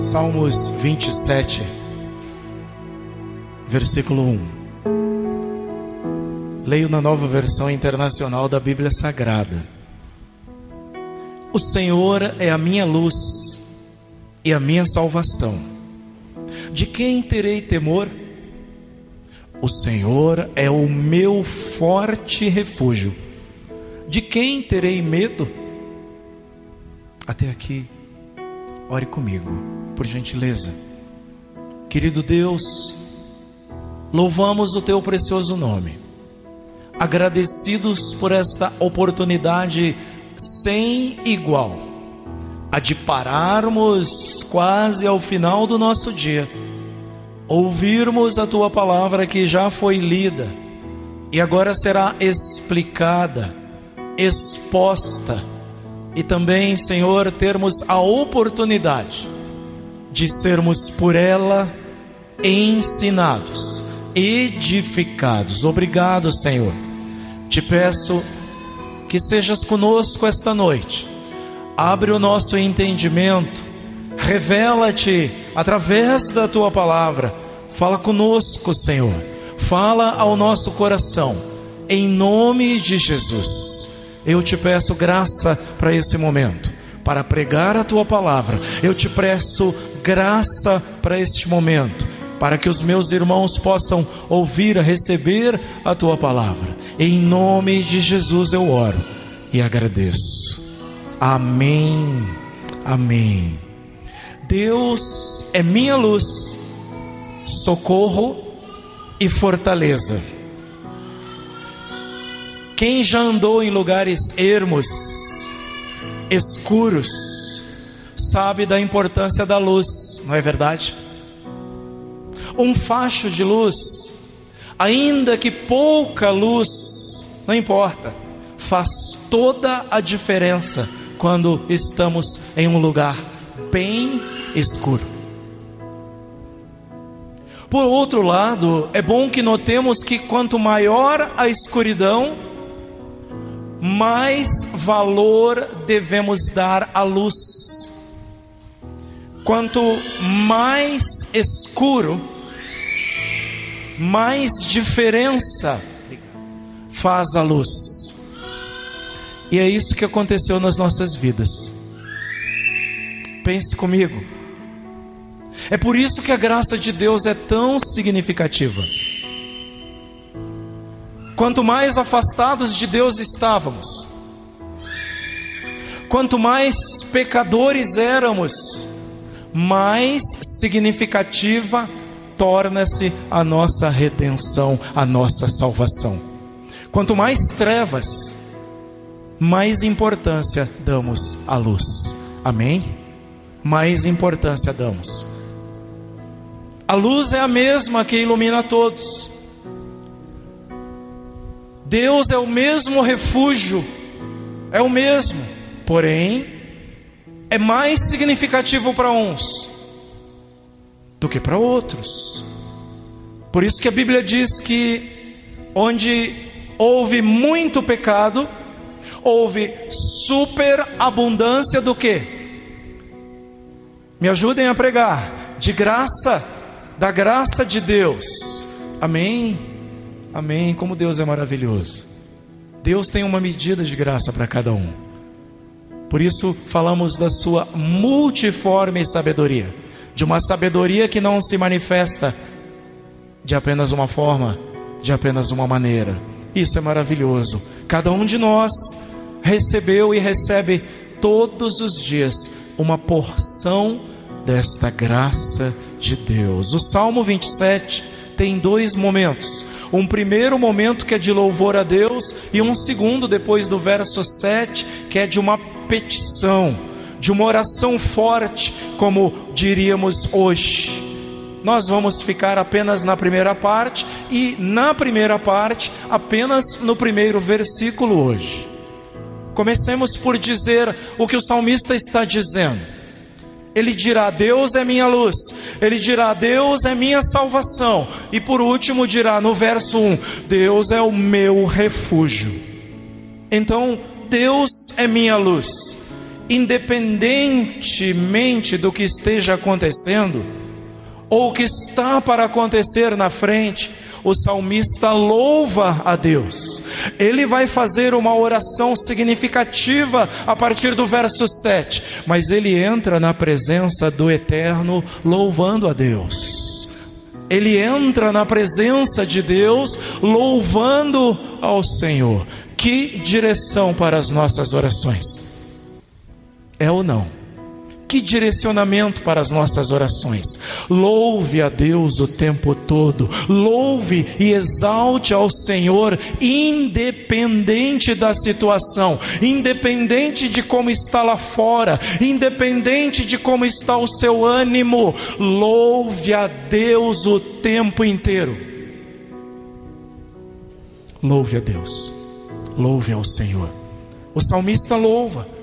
Salmos 27, versículo 1. Leio na nova versão internacional da Bíblia Sagrada. O Senhor é a minha luz e a minha salvação. De quem terei temor? O Senhor é o meu forte refúgio. De quem terei medo? Até aqui, ore comigo, por gentileza. Querido Deus, louvamos o teu precioso nome, agradecidos por esta oportunidade sem igual, a de pararmos quase ao final do nosso dia, ouvirmos a tua palavra que já foi lida e agora será explicada, exposta, e também, Senhor, termos a oportunidade de sermos por ela ensinados, edificados. Obrigado, Senhor. Te peço que sejas conosco esta noite. Abre o nosso entendimento, revela-te através da tua palavra. Fala conosco, Senhor. Fala ao nosso coração, em nome de Jesus. Eu te peço graça para esse momento, para pregar a tua palavra. Eu te peço graça para este momento, para que os meus irmãos possam ouvir, receber a tua palavra. Em nome de Jesus eu oro e agradeço. Amém. Amém. Deus é minha luz, socorro e fortaleza. Quem já andou em lugares ermos, escuros, sabe da importância da luz, não é verdade? Um facho de luz, ainda que pouca luz, não importa, faz toda a diferença quando estamos em um lugar bem escuro. Por outro lado, é bom que notemos que quanto maior a escuridão, mais valor devemos dar à luz. Quanto mais escuro, mais diferença faz a luz. E é isso que aconteceu nas nossas vidas. Pense comigo. É por isso que a graça de Deus é tão significativa. Quanto mais afastados de Deus estávamos, quanto mais pecadores éramos, mais significativa torna-se a nossa redenção, a nossa salvação. Quanto mais trevas, mais importância damos à luz. Amém? Mais importância damos. A luz é a mesma que ilumina todos. Deus é o mesmo refúgio, é o mesmo, porém, é mais significativo para uns do que para outros. Por isso que a Bíblia diz que onde houve muito pecado, houve superabundância do que? Me ajudem a pregar, de graça, da graça de Deus. Amém. Amém. Como Deus é maravilhoso. Deus tem uma medida de graça para cada um. Por isso falamos da sua multiforme sabedoria, de uma sabedoria que não se manifesta de apenas uma forma, de apenas uma maneira. Isso é maravilhoso. Cada um de nós recebeu e recebe todos os dias uma porção desta graça de Deus. O Salmo 27 tem dois momentos. Um primeiro momento que é de louvor a Deus, e um segundo, depois do verso 7, que é de uma petição, de uma oração forte, como diríamos hoje. Nós vamos ficar apenas na primeira parte, e na primeira parte, apenas no primeiro versículo hoje. Comecemos por dizer o que o salmista está dizendo. Ele dirá: Deus é minha luz. Ele dirá: Deus é minha salvação. E por último, dirá no verso 1: Deus é o meu refúgio. Então, Deus é minha luz. independentemente do que esteja acontecendo, ou o que está para acontecer na frente, o salmista louva a Deus. Ele vai fazer uma oração significativa a partir do verso 7, mas ele entra na presença do Eterno louvando a Deus. Ele entra na presença de Deus louvando ao Senhor. Que direção para as nossas orações? É ou não? Que direcionamento para as nossas orações. Louve a Deus o tempo todo. Louve e exalte ao Senhor, independente da situação, independente de como está lá fora, independente de como está o seu ânimo. Louve a Deus o tempo inteiro. Louve a Deus. Louve ao Senhor. O salmista louva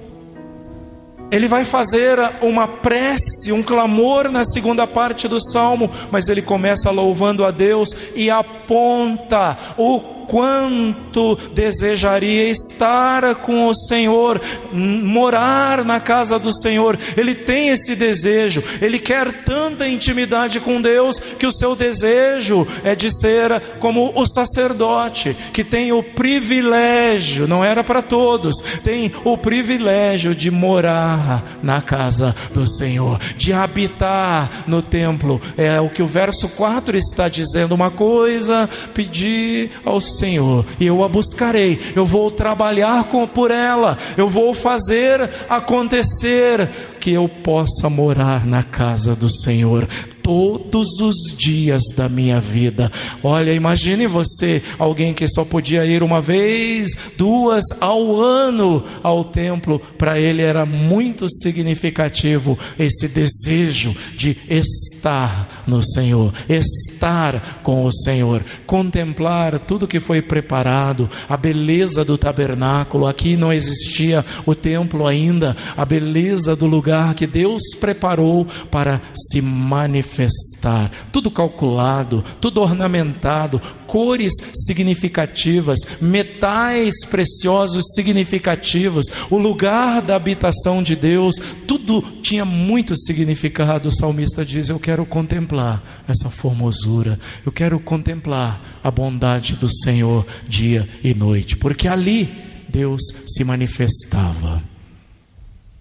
ele vai fazer uma prece, um clamor na segunda parte do salmo, mas ele começa louvando a Deus e aponta o quanto desejaria estar com o Senhor, morar na casa do Senhor. Ele tem esse desejo, ele quer tanta intimidade com Deus que o seu desejo é de ser como o sacerdote, que tem o privilégio, não era para todos, tem o privilégio de morar na casa do Senhor, de habitar no templo. É o que o verso 4 está dizendo, uma coisa pedir ao Senhor, e eu a buscarei, eu vou trabalhar com, por ela, eu vou fazer acontecer que eu possa morar na casa do Senhor todos os dias da minha vida. Olha, imagine você, alguém que só podia ir uma vez, duas ao ano ao templo, para ele era muito significativo esse desejo de estar no Senhor, estar com o Senhor, contemplar tudo que foi preparado, a beleza do tabernáculo. Aqui não existia o templo ainda, a beleza do lugar que Deus preparou para se manifestar manifestar, tudo calculado, tudo ornamentado, cores significativas, metais preciosos significativos, o lugar da habitação de Deus, tudo tinha muito significado. O salmista diz: Eu quero contemplar essa formosura, eu quero contemplar a bondade do Senhor dia e noite, porque ali Deus se manifestava.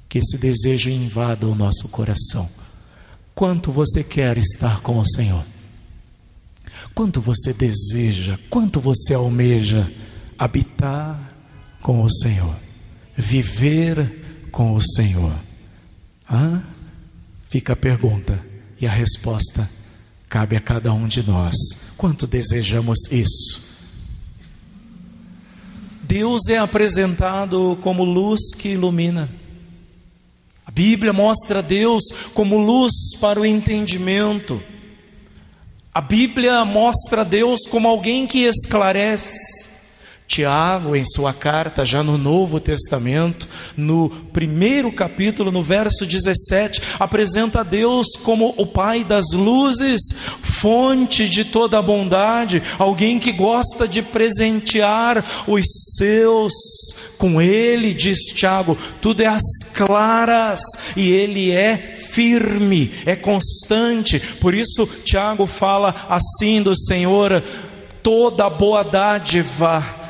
Que esse desejo invada o nosso coração Quanto você quer estar com o Senhor? Quanto você deseja, quanto você almeja habitar com o Senhor, viver com o Senhor? Hã? Fica a pergunta e a resposta cabe a cada um de nós. Quanto desejamos isso? Deus é apresentado como luz que ilumina. Bíblia mostra Deus como luz para o entendimento. A Bíblia mostra Deus como alguém que esclarece. Tiago, em sua carta, já no Novo Testamento, no primeiro capítulo, no verso 17, apresenta Deus como o Pai das luzes, fonte de toda bondade, alguém que gosta de presentear os seus. Com Ele, diz Tiago, tudo é às claras e Ele é firme, é constante. Por isso, Tiago fala assim do Senhor: toda boa dádiva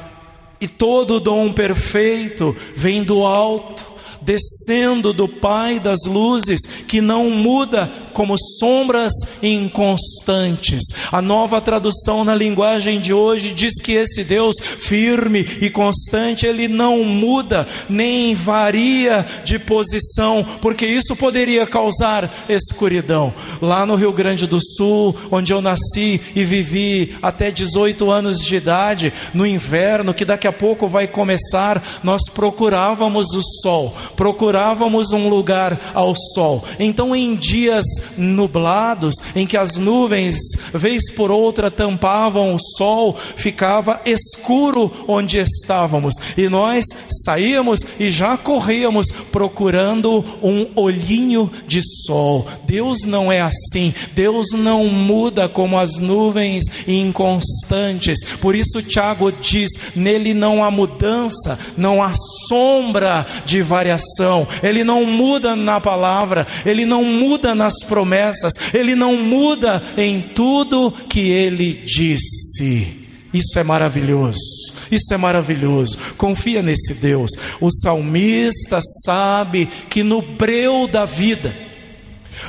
e todo dom perfeito vem do alto, descendo do Pai das luzes, que não muda como sombras inconstantes. A nova tradução na linguagem de hoje diz que esse Deus firme e constante, ele não muda nem varia de posição, porque isso poderia causar escuridão. Lá no Rio Grande do Sul, onde eu nasci e vivi até 18 anos de idade, no inverno, que daqui a pouco vai começar, nós procurávamos o sol, procurávamos um lugar ao sol. Então, em dias nublados, em que as nuvens, vez por outra, tampavam o sol, ficava escuro onde estávamos, e nós saíamos e já corríamos procurando um olhinho de sol. Deus não é assim, Deus não muda como as nuvens inconstantes, por isso Tiago diz: nele não há mudança, não há sombra de variação, ele não muda na palavra, ele não muda nas promessas, ele não muda em tudo que ele disse. Isso é maravilhoso. Isso é maravilhoso. Confia nesse Deus. O salmista sabe que no breu da vida,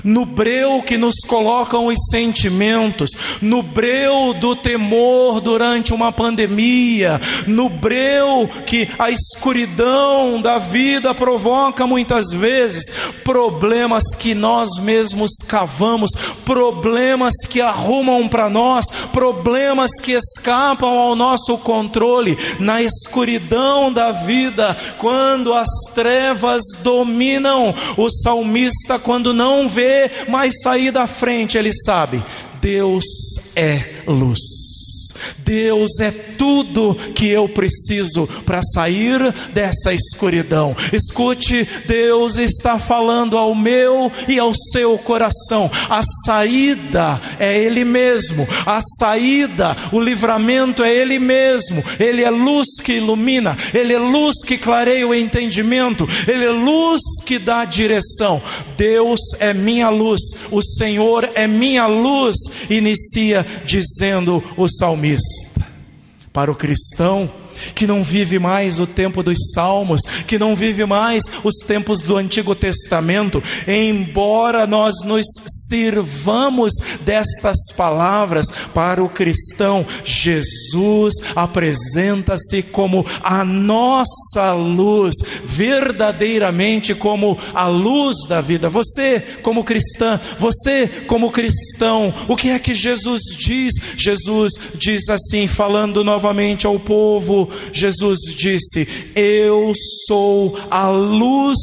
no breu que nos colocam os sentimentos, no breu do temor durante uma pandemia, no breu que a escuridão da vida provoca muitas vezes, problemas que nós mesmos cavamos, problemas que arrumam para nós, problemas que escapam ao nosso controle, na escuridão da vida, quando as trevas dominam, o salmista, quando não vê mais sair da frente, ele sabe: Deus é luz. Deus é tudo que eu preciso para sair dessa escuridão. Escute, Deus está falando ao meu e ao seu coração. A saída é Ele mesmo, a saída, o livramento é Ele mesmo. Ele é luz que ilumina, Ele é luz que clareia o entendimento, Ele é luz que dá direção. Deus é minha luz, o Senhor é minha luz, inicia dizendo o salmista. Para o cristão, que não vive mais o tempo dos salmos, que não vive mais os tempos do Antigo Testamento, embora nós nos sirvamos destas palavras para o cristão, Jesus apresenta-se como a nossa luz, verdadeiramente como a luz da vida. Você, como cristã, você, como cristão, o que é que Jesus diz? Jesus diz assim, falando novamente ao povo Jesus disse: Eu sou a luz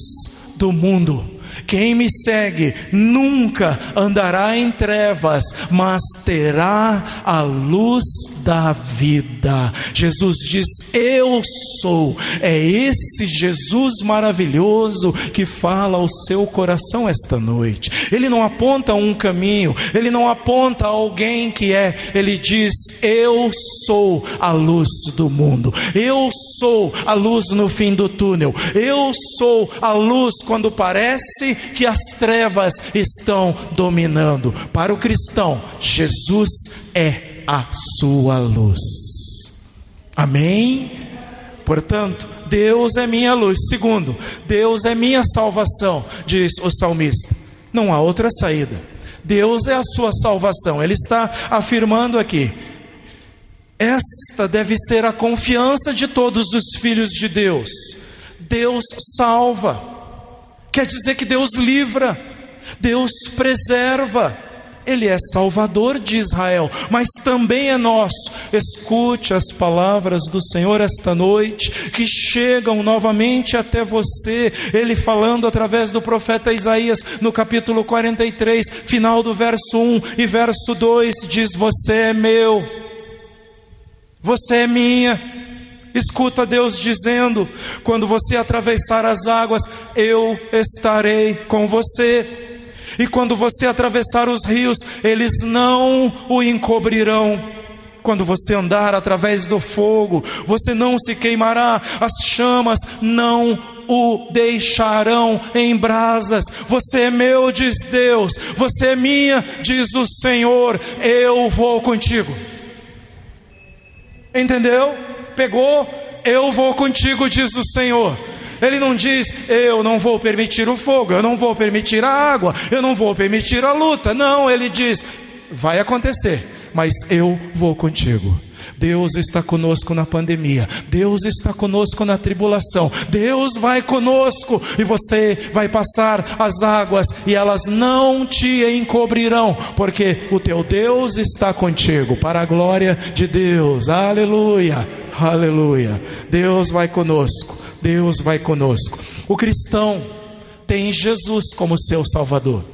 do mundo. Quem me segue nunca andará em trevas, mas terá a luz da vida. Jesus diz: Eu sou. É esse Jesus maravilhoso que fala ao seu coração esta noite. Ele não aponta um caminho, ele não aponta alguém que é, ele diz: Eu sou a luz do mundo. Eu sou a luz no fim do túnel. Eu sou a luz quando parece que as trevas estão dominando. Para o cristão, Jesus é a sua luz. Amém? Portanto, Deus é minha luz. Segundo, Deus é minha salvação, diz o salmista. Não há outra saída. Deus é a sua salvação. Ele está afirmando aqui. Esta deve ser a confiança de todos os filhos de Deus. Deus salva. Quer dizer que Deus livra. Deus preserva. Ele é Salvador de Israel, mas também é nosso. Escute as palavras do Senhor esta noite, que chegam novamente até você. Ele falando através do profeta Isaías, no capítulo 43, final do verso 1 e verso 2, diz: Você é meu, você é minha. Escuta Deus dizendo: quando você atravessar as águas, eu estarei com você. E quando você atravessar os rios, eles não o encobrirão. Quando você andar através do fogo, você não se queimará, as chamas não o deixarão em brasas. Você é meu, diz Deus, você é minha, diz o Senhor, eu vou contigo. Entendeu? Pegou? Eu vou contigo, diz o Senhor. Ele não diz, eu não vou permitir o fogo, eu não vou permitir a água, eu não vou permitir a luta. Não, ele diz, vai acontecer, mas eu vou contigo. Deus está conosco na pandemia, Deus está conosco na tribulação, Deus vai conosco e você vai passar as águas e elas não te encobrirão, porque o teu Deus está contigo, para a glória de Deus, aleluia, aleluia. Deus vai conosco. Deus vai conosco. O cristão tem Jesus como seu Salvador.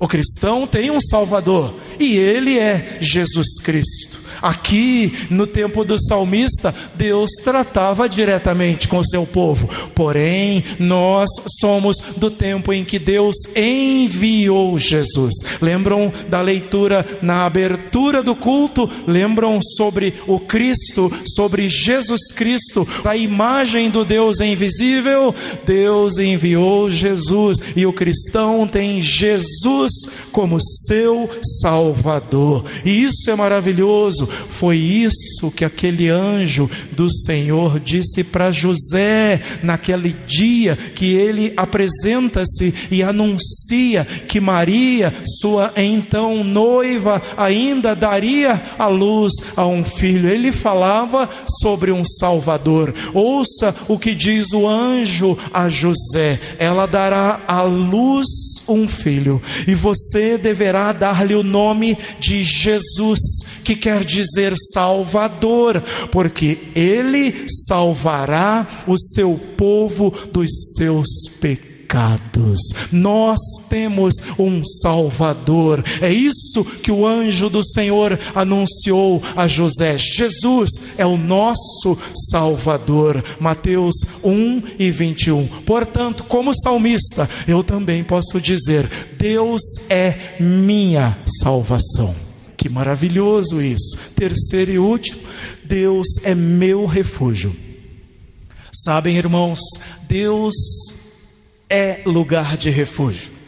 O cristão tem um Salvador e ele é Jesus Cristo. Aqui, no tempo do salmista, Deus tratava diretamente com o seu povo. Porém, nós somos do tempo em que Deus enviou Jesus. Lembram da leitura na abertura do culto? Lembram sobre o Cristo, sobre Jesus Cristo, a imagem do Deus invisível? Deus enviou Jesus e o cristão tem Jesus como seu Salvador. E isso é maravilhoso foi isso que aquele anjo do Senhor disse para José naquele dia que ele apresenta-se e anuncia que Maria, sua então noiva, ainda daria a luz a um filho. Ele falava sobre um Salvador. Ouça o que diz o anjo a José: ela dará à luz um filho, e você deverá dar-lhe o nome de Jesus, que quer dizer Salvador, porque ele salvará o seu povo dos seus pecados pecados. Nós temos um Salvador. É isso que o anjo do Senhor anunciou a José. Jesus é o nosso Salvador. Mateus 1 e 21. Portanto, como salmista, eu também posso dizer: Deus é minha salvação. Que maravilhoso isso. Terceiro e último, Deus é meu refúgio. Sabem, irmãos, Deus é lugar de refúgio.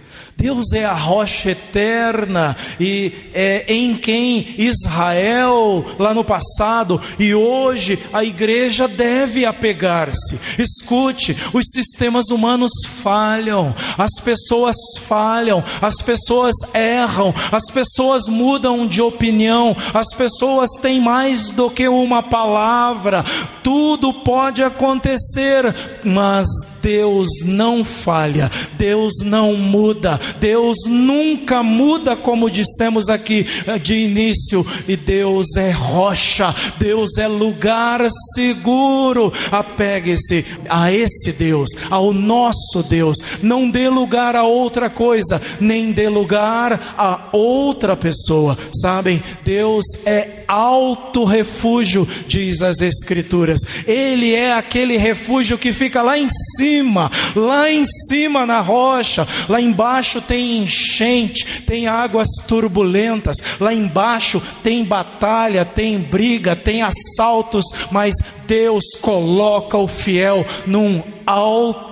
Deus é a rocha eterna e é em quem Israel, lá no passado e hoje, a igreja deve apegar-se. Escute: os sistemas humanos falham, as pessoas falham, as pessoas erram, as pessoas mudam de opinião, as pessoas têm mais do que uma palavra, tudo pode acontecer, mas Deus não falha, Deus não muda, Deus nunca muda, como dissemos aqui eh, de início, e Deus é rocha, Deus é lugar seguro. Apegue-se a esse Deus, ao nosso Deus, não dê lugar a outra coisa, nem dê lugar a outra pessoa, sabem? Deus é alto refúgio, diz as Escrituras, Ele é aquele refúgio que fica lá em cima lá em cima na rocha, lá embaixo tem enchente, tem águas turbulentas, lá embaixo tem batalha, tem briga, tem assaltos, mas Deus coloca o fiel num alto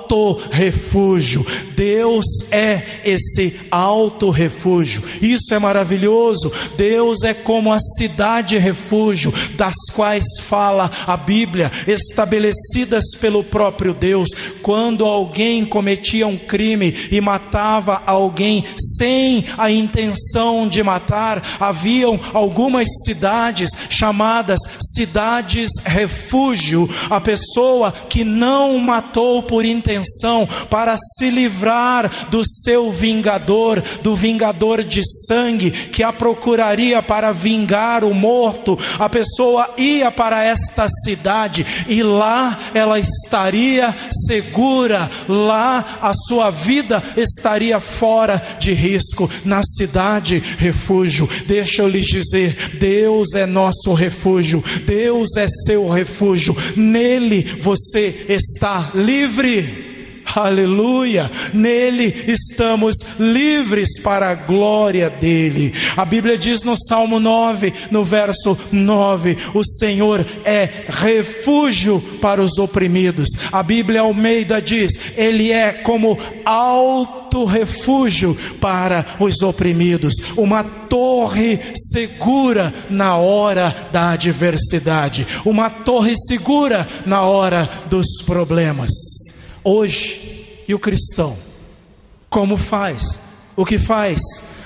refúgio. Deus é esse alto refúgio. Isso é maravilhoso. Deus é como a cidade refúgio, das quais fala a Bíblia, estabelecidas pelo próprio Deus. Quando alguém cometia um crime e matava alguém sem a intenção de matar, haviam algumas cidades chamadas cidades refúgio. A pessoa que não matou por intenção para se livrar do seu vingador, do vingador de sangue que a procuraria para vingar o morto, a pessoa ia para esta cidade e lá ela estaria segura, lá a sua vida estaria fora de risco, na cidade refúgio. Deixa eu lhes dizer: Deus é nosso refúgio, Deus é seu refúgio, nele você está livre. Aleluia! Nele estamos livres para a glória dele. A Bíblia diz no Salmo 9, no verso 9: O Senhor é refúgio para os oprimidos. A Bíblia Almeida diz: Ele é como alto refúgio para os oprimidos, uma torre segura na hora da adversidade, uma torre segura na hora dos problemas. Hoje, e o cristão, como faz? O que faz?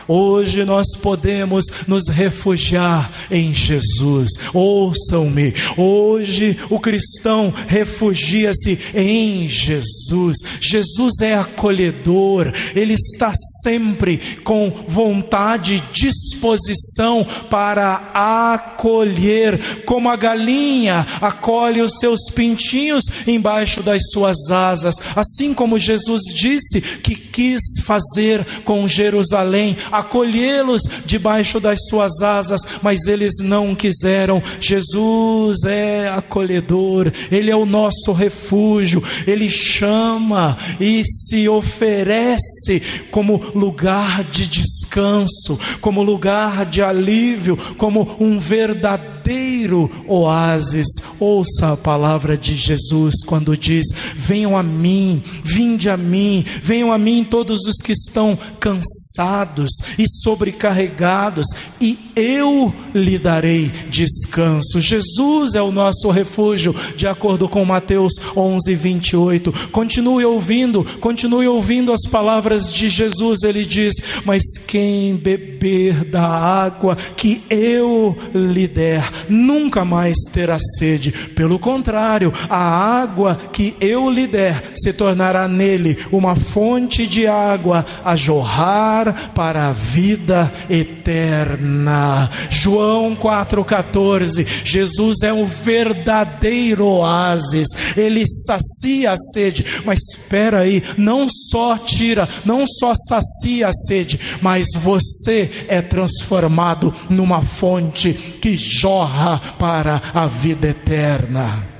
Hoje nós podemos nos refugiar em Jesus. Ouçam-me. Hoje o cristão refugia-se em Jesus. Jesus é acolhedor. Ele está sempre com vontade e disposição para acolher, como a galinha acolhe os seus pintinhos embaixo das suas asas, assim como Jesus disse que quis fazer com Jerusalém acolhê-los debaixo das suas asas, mas eles não quiseram. Jesus é acolhedor, Ele é o nosso refúgio, Ele chama e se oferece como lugar de descanso, como lugar de alívio, como um verdadeiro oásis. Ouça a palavra de Jesus quando diz: Venham a mim, vinde a mim, venham a mim todos os que estão cansados e sobrecarregados, e eu lhe darei descanso. Jesus é o nosso refúgio, de acordo com Mateus 11, 28. Continue ouvindo, continue ouvindo as palavras de Jesus. Ele diz: Mas quem beber da água que eu lhe der, nunca mais terá sede. Pelo contrário, a água que eu lhe der se tornará nele uma fonte de água a jorrar para a vida eterna. João 4,14. Jesus é o verdadeiro oásis, ele sacia a sede, mas espera aí, não só tira, não só sacia a sede, mas você é transformado numa fonte que jorra para a vida eterna.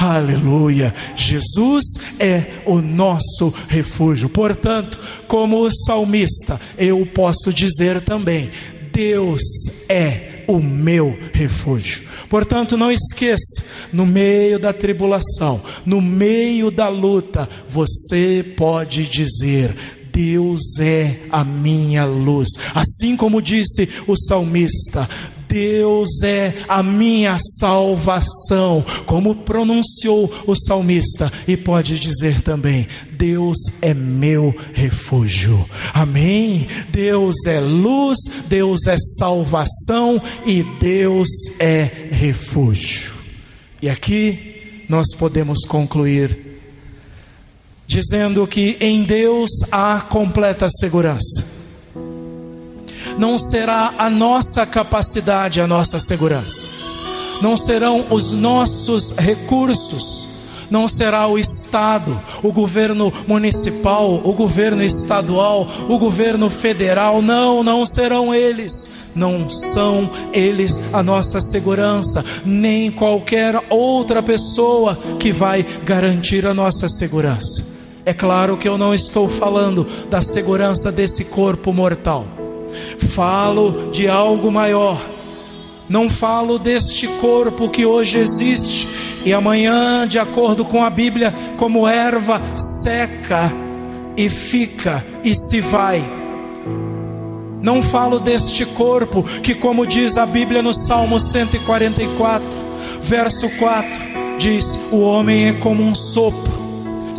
Aleluia. Jesus é o nosso refúgio. Portanto, como o salmista, eu posso dizer também: Deus é o meu refúgio. Portanto, não esqueça, no meio da tribulação, no meio da luta, você pode dizer: Deus é a minha luz. Assim como disse o salmista, Deus é a minha salvação, como pronunciou o salmista, e pode dizer também: Deus é meu refúgio. Amém? Deus é luz, Deus é salvação e Deus é refúgio. E aqui nós podemos concluir dizendo que em Deus há completa segurança não será a nossa capacidade, a nossa segurança, não serão os nossos recursos, não será o Estado, o governo municipal, o governo estadual, o governo federal, não, não serão eles. Não são eles a nossa segurança, nem qualquer outra pessoa que vai garantir a nossa segurança. É claro que eu não estou falando da segurança desse corpo mortal falo de algo maior. Não falo deste corpo que hoje existe e amanhã, de acordo com a Bíblia, como erva seca e fica e se vai. Não falo deste corpo que, como diz a Bíblia no Salmo 144, verso 4, diz: O homem é como um sopro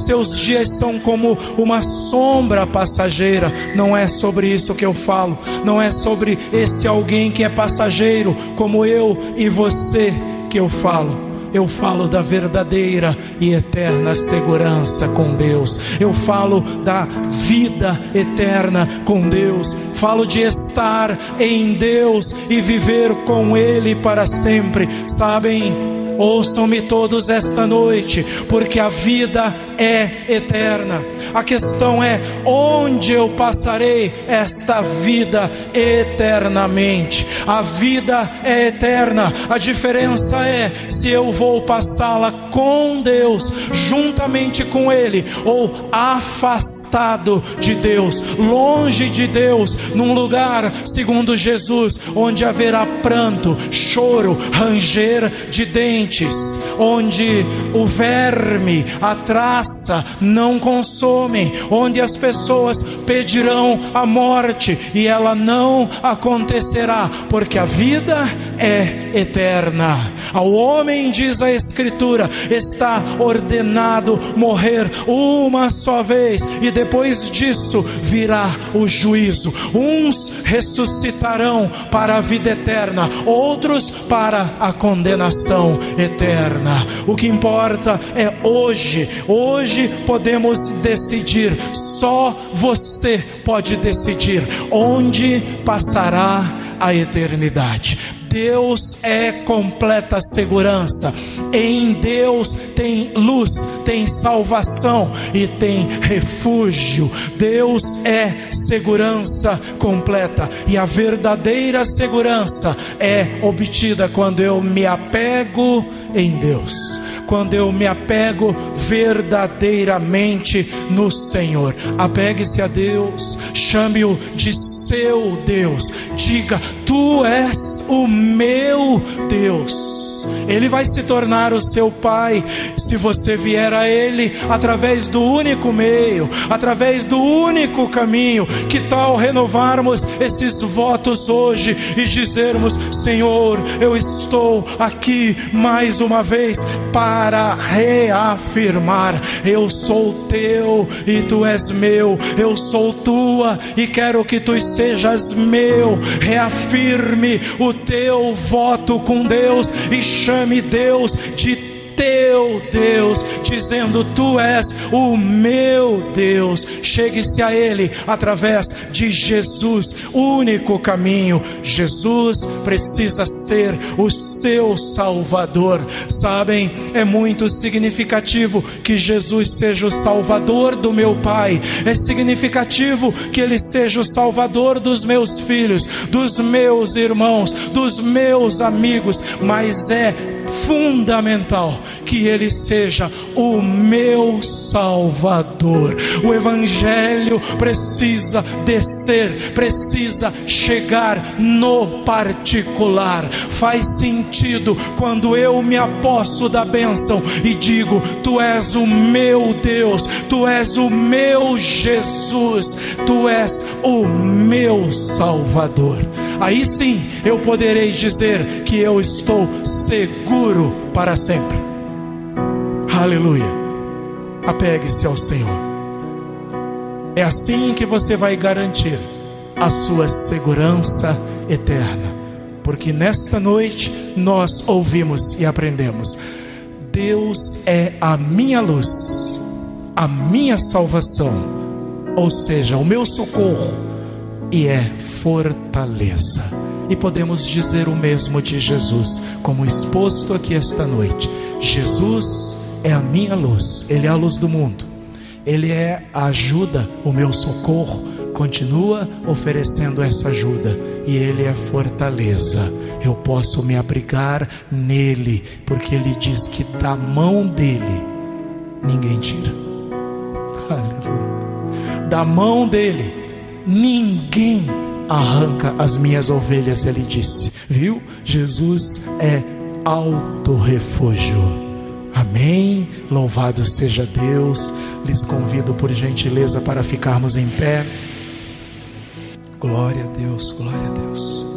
seus dias são como uma sombra passageira. Não é sobre isso que eu falo, não é sobre esse alguém que é passageiro, como eu e você, que eu falo eu falo da verdadeira e eterna segurança com Deus, eu falo da vida eterna com Deus, falo de estar em Deus e viver com Ele para sempre. Sabem, Ouçam-me todos esta noite, porque a vida é eterna. A questão é: onde eu passarei esta vida eternamente? A vida é eterna. A diferença é se eu vou passá-la com Deus, juntamente com Ele, ou afastado de Deus, longe de Deus, num lugar, segundo Jesus, onde haverá pranto, choro, ranger de dentes onde o verme, a traça não consomem, onde as pessoas pedirão a morte e ela não acontecerá, porque a vida é eterna. Ao homem, diz a Escritura, está ordenado morrer uma só vez, e depois disso virá o juízo. Uns ressuscitarão para a vida eterna, outros para a condenação eterna. O que importa é hoje, hoje podemos decidir, só você pode decidir onde passará a eternidade. Deus é completa segurança. Em Deus tem luz, tem salvação e tem refúgio. Deus é segurança completa. E a verdadeira segurança é obtida quando eu me apego em Deus. Quando eu me apego verdadeiramente no Senhor. Apegue-se a Deus, chame-o de seu Deus. Diga: Tu és o meu Deus. Ele vai se tornar o seu Pai se você vier a Ele através do único meio, através do único caminho. Que tal renovarmos esses votos hoje e dizermos: Senhor, eu estou aqui mais uma vez para reafirmar: Eu sou teu e tu és meu, eu sou tua e quero que tu sejas meu. Reafirme o teu voto com Deus e chame Deus de teu Deus, dizendo: Tu és o meu Deus. Chegue-se a Ele através de Jesus, único caminho. Jesus precisa ser o seu Salvador. Sabem, é muito significativo que Jesus seja o Salvador do meu Pai, é significativo que Ele seja o Salvador dos meus filhos, dos meus irmãos, dos meus amigos, mas é fundamental que Ele seja o meu Salvador. O Evangelho precisa descer, precisa chegar no particular. Faz sentido quando eu me aposto da bênção e digo: Tu és o meu Deus, Tu és o meu Jesus, Tu és o meu Salvador. Aí sim eu poderei dizer que eu estou seguro para sempre. Aleluia. Apegue-se ao Senhor. É assim que você vai garantir a sua segurança eterna. Porque nesta noite nós ouvimos e aprendemos: Deus é a minha luz, a minha salvação, ou seja, o meu socorro e é fortaleza. E podemos dizer o mesmo de Jesus, como exposto aqui esta noite. Jesus é a minha luz, Ele é a luz do mundo, Ele é a ajuda, o meu socorro. Continua oferecendo essa ajuda e Ele é fortaleza. Eu posso me abrigar nele, porque Ele diz que da mão dele ninguém tira. Aleluia. Da mão dele ninguém arranca as minhas ovelhas, ele disse. Viu? Jesus é alto refúgio. Amém. Louvado seja Deus. Lhes convido por gentileza para ficarmos em pé. Glória a Deus, glória a Deus.